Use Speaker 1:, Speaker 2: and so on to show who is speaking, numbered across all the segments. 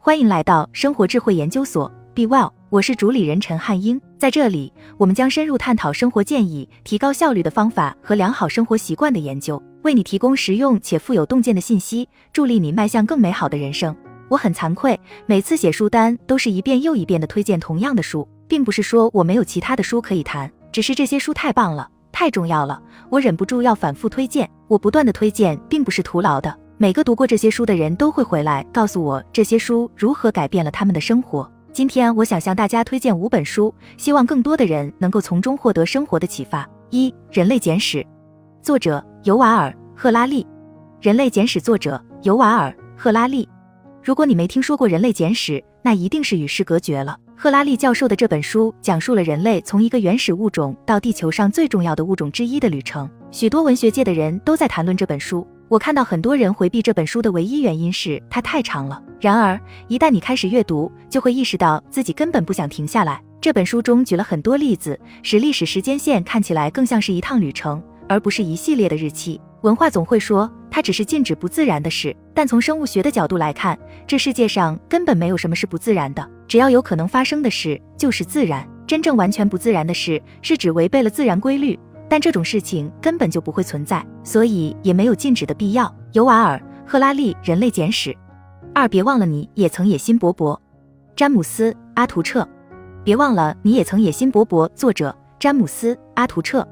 Speaker 1: 欢迎来到生活智慧研究所，Be Well，我是主理人陈汉英。在这里，我们将深入探讨生活建议、提高效率的方法和良好生活习惯的研究，为你提供实用且富有洞见的信息，助力你迈向更美好的人生。我很惭愧，每次写书单都是一遍又一遍的推荐同样的书，并不是说我没有其他的书可以谈，只是这些书太棒了，太重要了，我忍不住要反复推荐。我不断的推荐，并不是徒劳的。每个读过这些书的人都会回来告诉我这些书如何改变了他们的生活。今天我想向大家推荐五本书，希望更多的人能够从中获得生活的启发。一、人类简史，作者尤瓦尔·赫拉利。人类简史作者尤瓦尔·赫拉利。如果你没听说过人类简史，那一定是与世隔绝了。赫拉利教授的这本书讲述了人类从一个原始物种到地球上最重要的物种之一的旅程。许多文学界的人都在谈论这本书。我看到很多人回避这本书的唯一原因是它太长了。然而，一旦你开始阅读，就会意识到自己根本不想停下来。这本书中举了很多例子，使历史时间线看起来更像是一趟旅程，而不是一系列的日期。文化总会说它只是禁止不自然的事，但从生物学的角度来看，这世界上根本没有什么是不自然的。只要有可能发生的事，就是自然。真正完全不自然的事，是指违背了自然规律。但这种事情根本就不会存在，所以也没有禁止的必要。尤瓦尔·赫拉利《人类简史》二，别忘了你也曾野心勃勃。詹姆斯·阿图彻，别忘了你也曾野心勃勃。作者：詹姆斯·阿图彻。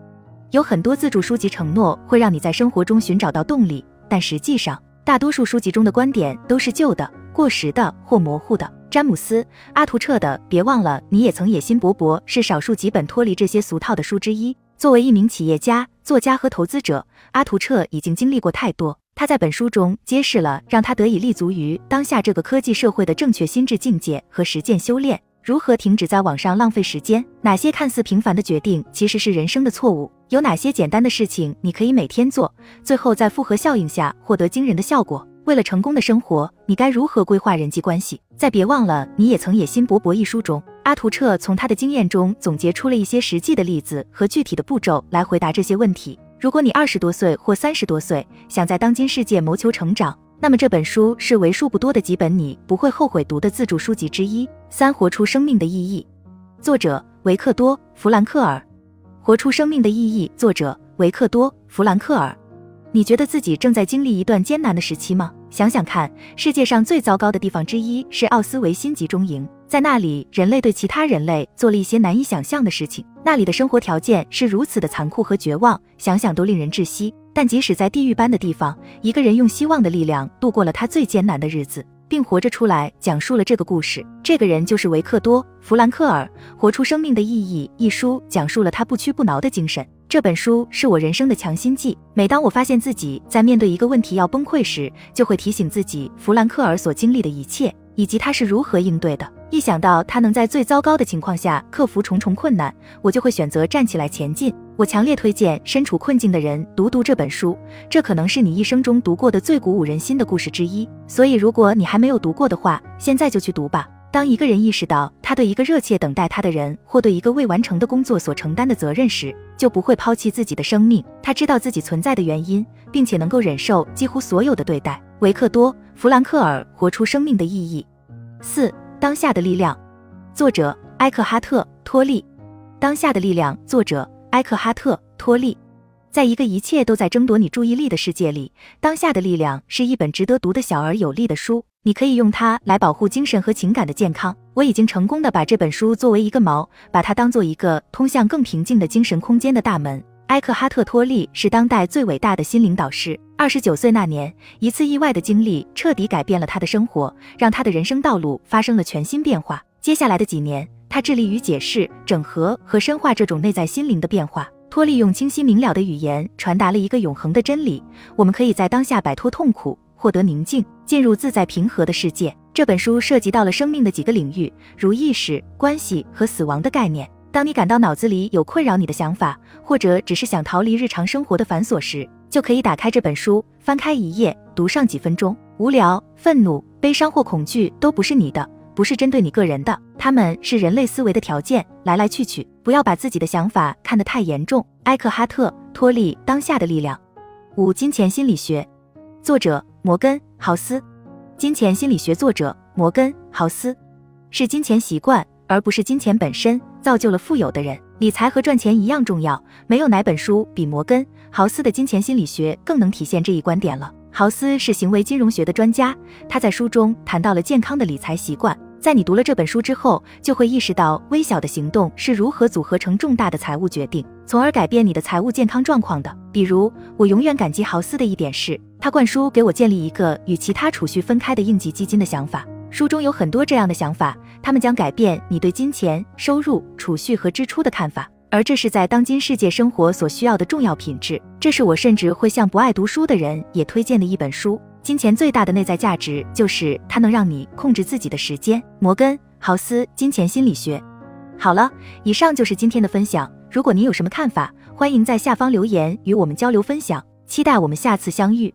Speaker 1: 有很多自助书籍承诺会让你在生活中寻找到动力，但实际上，大多数书籍中的观点都是旧的、过时的或模糊的。詹姆斯·阿图彻的《别忘了你也曾野心勃勃》是少数几本脱离这些俗套的书之一。作为一名企业家、作家和投资者，阿图彻已经经历过太多。他在本书中揭示了让他得以立足于当下这个科技社会的正确心智境界和实践修炼。如何停止在网上浪费时间？哪些看似平凡的决定其实是人生的错误？有哪些简单的事情你可以每天做，最后在复合效应下获得惊人的效果？为了成功的生活，你该如何规划人际关系？在别忘了，你也曾野心勃勃一书中，阿图彻从他的经验中总结出了一些实际的例子和具体的步骤来回答这些问题。如果你二十多岁或三十多岁，想在当今世界谋求成长，那么这本书是为数不多的几本你不会后悔读的自助书籍之一。三、活出生命的意义，作者维克多·弗兰克尔。活出生命的意义，作者维克多·弗兰克尔。你觉得自己正在经历一段艰难的时期吗？想想看，世界上最糟糕的地方之一是奥斯维辛集中营，在那里，人类对其他人类做了一些难以想象的事情。那里的生活条件是如此的残酷和绝望，想想都令人窒息。但即使在地狱般的地方，一个人用希望的力量度过了他最艰难的日子，并活着出来，讲述了这个故事。这个人就是维克多·弗兰克尔，《活出生命的意义》一书讲述了他不屈不挠的精神。这本书是我人生的强心剂。每当我发现自己在面对一个问题要崩溃时，就会提醒自己弗兰克尔所经历的一切，以及他是如何应对的。一想到他能在最糟糕的情况下克服重重困难，我就会选择站起来前进。我强烈推荐身处困境的人读读这本书，这可能是你一生中读过的最鼓舞人心的故事之一。所以，如果你还没有读过的话，现在就去读吧。当一个人意识到他对一个热切等待他的人或对一个未完成的工作所承担的责任时，就不会抛弃自己的生命。他知道自己存在的原因，并且能够忍受几乎所有的对待。维克多·弗兰克尔《活出生命的意义》四当下的力量，作者埃克哈特·托利。当下的力量，作者埃克哈特·托利。在一个一切都在争夺你注意力的世界里，《当下的力量》是一本值得读的小而有力的书。你可以用它来保护精神和情感的健康。我已经成功的把这本书作为一个锚，把它当做一个通向更平静的精神空间的大门。埃克哈特·托利是当代最伟大的心灵导师。二十九岁那年，一次意外的经历彻底改变了他的生活，让他的人生道路发生了全新变化。接下来的几年，他致力于解释、整合和深化这种内在心灵的变化。托利用清晰明了的语言传达了一个永恒的真理：我们可以在当下摆脱痛苦，获得宁静，进入自在平和的世界。这本书涉及到了生命的几个领域，如意识、关系和死亡的概念。当你感到脑子里有困扰你的想法，或者只是想逃离日常生活的繁琐时，就可以打开这本书，翻开一页，读上几分钟。无聊、愤怒、悲伤或恐惧都不是你的。不是针对你个人的，他们是人类思维的条件，来来去去。不要把自己的想法看得太严重。埃克哈特·托利《当下的力量》五金钱心理学，作者摩根·豪斯。金钱心理学作者摩根·豪斯。是金钱习惯，而不是金钱本身，造就了富有的人。理财和赚钱一样重要，没有哪本书比摩根·豪斯的金钱心理学更能体现这一观点了。豪斯是行为金融学的专家，他在书中谈到了健康的理财习惯。在你读了这本书之后，就会意识到微小的行动是如何组合成重大的财务决定，从而改变你的财务健康状况的。比如，我永远感激豪斯的一点是，他灌输给我建立一个与其他储蓄分开的应急基金的想法。书中有很多这样的想法，他们将改变你对金钱、收入、储蓄和支出的看法，而这是在当今世界生活所需要的重要品质。这是我甚至会向不爱读书的人也推荐的一本书。金钱最大的内在价值就是它能让你控制自己的时间。摩根·豪斯《金钱心理学》。好了，以上就是今天的分享。如果您有什么看法，欢迎在下方留言与我们交流分享。期待我们下次相遇。